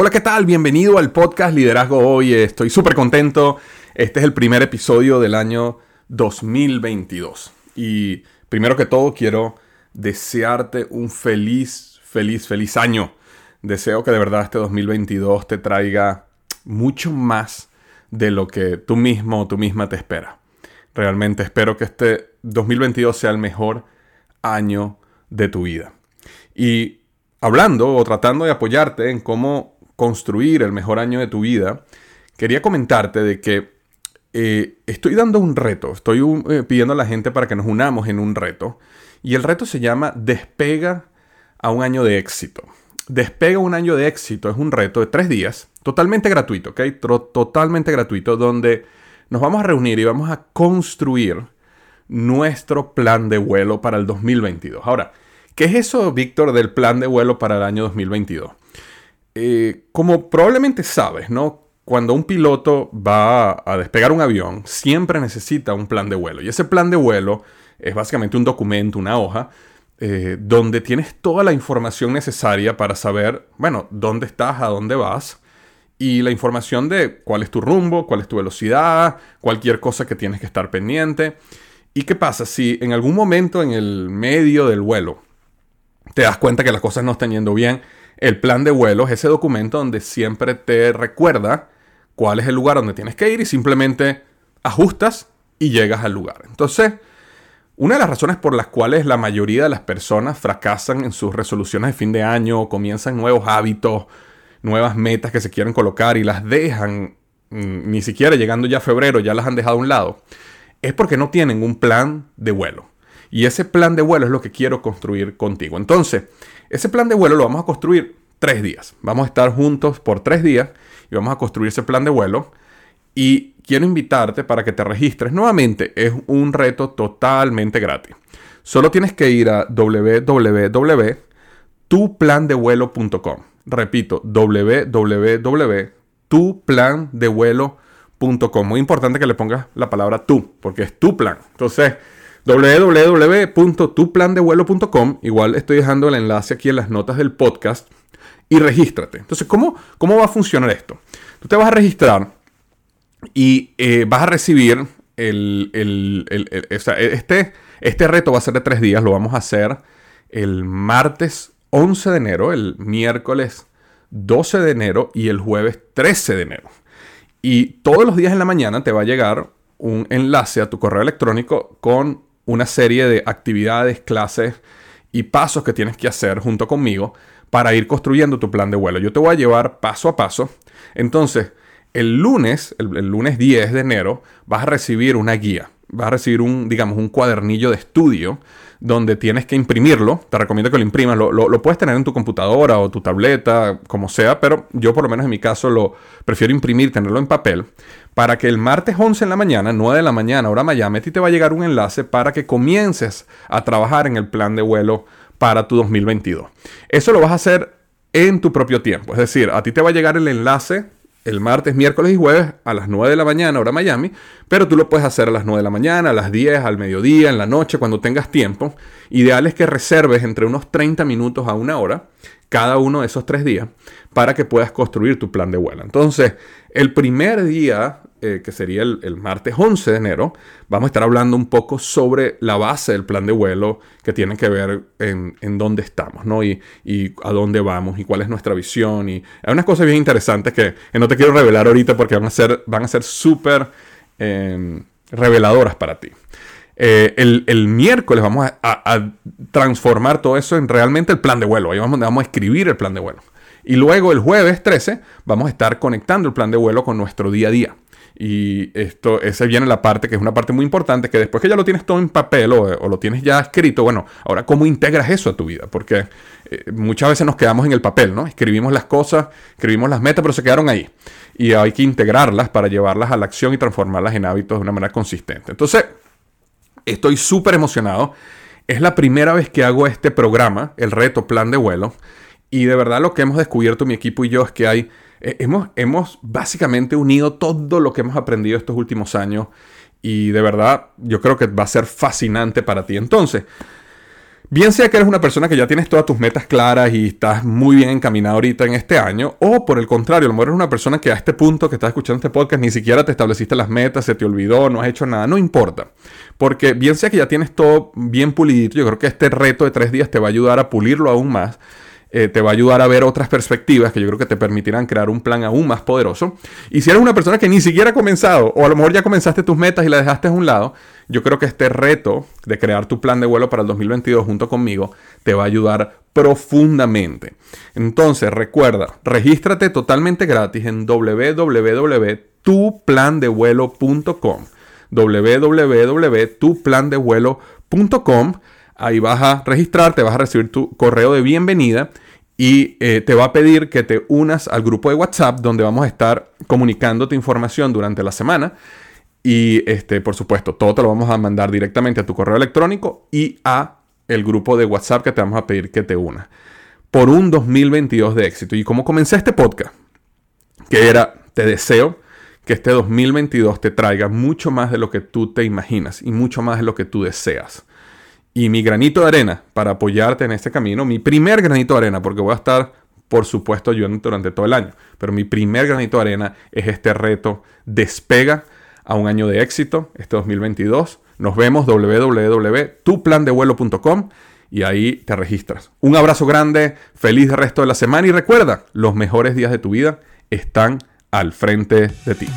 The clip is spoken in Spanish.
Hola, ¿qué tal? Bienvenido al podcast Liderazgo Hoy. Estoy súper contento. Este es el primer episodio del año 2022. Y primero que todo quiero desearte un feliz, feliz, feliz año. Deseo que de verdad este 2022 te traiga mucho más de lo que tú mismo o tú misma te espera. Realmente espero que este 2022 sea el mejor año de tu vida. Y hablando o tratando de apoyarte en cómo construir el mejor año de tu vida, quería comentarte de que eh, estoy dando un reto, estoy eh, pidiendo a la gente para que nos unamos en un reto, y el reto se llama Despega a un año de éxito. Despega un año de éxito es un reto de tres días, totalmente gratuito, ¿ok? Totalmente gratuito, donde nos vamos a reunir y vamos a construir nuestro plan de vuelo para el 2022. Ahora, ¿qué es eso, Víctor, del plan de vuelo para el año 2022? Eh, como probablemente sabes, ¿no? Cuando un piloto va a despegar un avión, siempre necesita un plan de vuelo. Y ese plan de vuelo es básicamente un documento, una hoja, eh, donde tienes toda la información necesaria para saber, bueno, dónde estás, a dónde vas, y la información de cuál es tu rumbo, cuál es tu velocidad, cualquier cosa que tienes que estar pendiente. ¿Y qué pasa si en algún momento en el medio del vuelo te das cuenta que las cosas no están yendo bien? El plan de vuelo es ese documento donde siempre te recuerda cuál es el lugar donde tienes que ir y simplemente ajustas y llegas al lugar. Entonces, una de las razones por las cuales la mayoría de las personas fracasan en sus resoluciones de fin de año, comienzan nuevos hábitos, nuevas metas que se quieren colocar y las dejan, mm, ni siquiera llegando ya a febrero, ya las han dejado a un lado, es porque no tienen un plan de vuelo. Y ese plan de vuelo es lo que quiero construir contigo. Entonces, ese plan de vuelo lo vamos a construir tres días. Vamos a estar juntos por tres días y vamos a construir ese plan de vuelo. Y quiero invitarte para que te registres nuevamente. Es un reto totalmente gratis. Solo tienes que ir a www.tuplandevuelo.com. Repito, www.tuplandevuelo.com. Muy importante que le pongas la palabra tú, porque es tu plan. Entonces, www.tuplandevuelo.com. Igual estoy dejando el enlace aquí en las notas del podcast y regístrate. Entonces, ¿cómo, cómo va a funcionar esto? Tú te vas a registrar y eh, vas a recibir el, este, este reto va a ser de tres días. Lo vamos a hacer el martes 11 de enero, el miércoles 12 de enero y el jueves 13 de enero. Y todos los días en la mañana te va a llegar un enlace a tu correo electrónico con una serie de actividades, clases y pasos que tienes que hacer junto conmigo para ir construyendo tu plan de vuelo. Yo te voy a llevar paso a paso. Entonces, el lunes, el, lunes 10 de enero, vas a recibir una guía. Vas a recibir un, digamos, un cuadernillo de estudio donde tienes que imprimirlo. Te recomiendo que lo imprimas. Lo, lo, puedes tener en tu computadora o tu tableta, como sea, pero yo por lo menos en mi caso lo prefiero imprimir, tenerlo en papel, para que el martes 11 en la mañana, 9 de la mañana, hora Miami, a ti te va a llegar un enlace para que comiences a trabajar en el plan de vuelo para tu 2022. Eso lo vas a hacer en tu propio tiempo. Es decir, a ti te va a llegar el enlace el martes, miércoles y jueves a las 9 de la mañana, hora Miami, pero tú lo puedes hacer a las 9 de la mañana, a las 10, al mediodía, en la noche, cuando tengas tiempo. Ideal es que reserves entre unos 30 minutos a una hora cada uno de esos tres días para que puedas construir tu plan de vuelo. Entonces, el primer día eh, que sería el, martes 11 de enero, vamos a estar hablando un poco sobre la base del plan de vuelo que tiene que ver en, dónde estamos, ¿no? Y, a dónde vamos y cuál es nuestra visión. Y hay unas cosas bien interesantes que, no te quiero revelar ahorita porque van a ser van a ser súper em, reveladoras para ti. Eh, el, miércoles vamos a, transformar todo eso en realmente el plan de vuelo. Ahí vamos, vamos a escribir el plan de vuelo. Y luego el jueves 13 vamos a estar conectando el plan de vuelo con nuestro día a día. Y esto, esa viene la parte que es una parte muy importante, que después que ya lo tienes todo en papel o, lo tienes ya escrito, bueno, ahora cómo integras eso a tu vida, porque eh, muchas veces nos quedamos en el papel, ¿no? Escribimos las cosas, escribimos las metas, pero se quedaron ahí. Y hay que integrarlas para llevarlas a la acción y transformarlas en hábitos de una manera consistente. Entonces, estoy súper emocionado. Es la primera vez que hago este programa, el reto plan de vuelo. Y de verdad lo que hemos descubierto mi equipo y yo es que hay eh, hemos, hemos básicamente unido todo lo que hemos aprendido estos últimos años y de verdad yo creo que va a ser fascinante para ti. Entonces, Bien sea que eres una persona que ya tienes todas tus metas claras y estás muy bien encaminado ahorita en este año, o por el contrario, a lo mejor eres una persona que a este punto que estás escuchando este podcast ni siquiera te estableciste las metas, se te olvidó, no has hecho nada, no importa. Porque bien sea que ya tienes todo bien pulidito, yo creo que este reto de tres días te va a ayudar a pulirlo aún más eh, te va a ayudar a ver otras perspectivas que yo creo que te permitirán crear un plan aún más poderoso. Y si eres una persona que ni siquiera ha comenzado, o a lo mejor ya comenzaste tus metas y las dejaste a un lado, yo creo que este reto de crear tu plan de vuelo para el 2022 junto conmigo te va a ayudar profundamente. Entonces, recuerda, regístrate totalmente gratis en www.tuplandevuelo.com www.tuplandevuelo.com Ahí vas a registrarte, vas a recibir tu correo de bienvenida y eh, te va a pedir que te unas al grupo de WhatsApp donde vamos a estar comunicando tu información durante la semana. Y este, por supuesto, todo te lo vamos a mandar directamente a tu correo electrónico y a el grupo de WhatsApp que te vamos a pedir que te unas. Por un 2022 de éxito. Y como comencé este podcast, que era, te deseo que este 2022 te traiga mucho más de lo que tú te imaginas y mucho más de lo que tú deseas y mi granito de arena para apoyarte en este camino, mi primer granito de arena, porque voy a estar, por supuesto, ayudando durante todo el año, pero mi primer granito de arena es este reto Despega a un año de éxito, este 2022. Nos vemos www.tuplandevuelo.com y ahí te registras. Un abrazo grande, feliz resto de la semana y recuerda, los mejores días de tu vida están al frente de ti.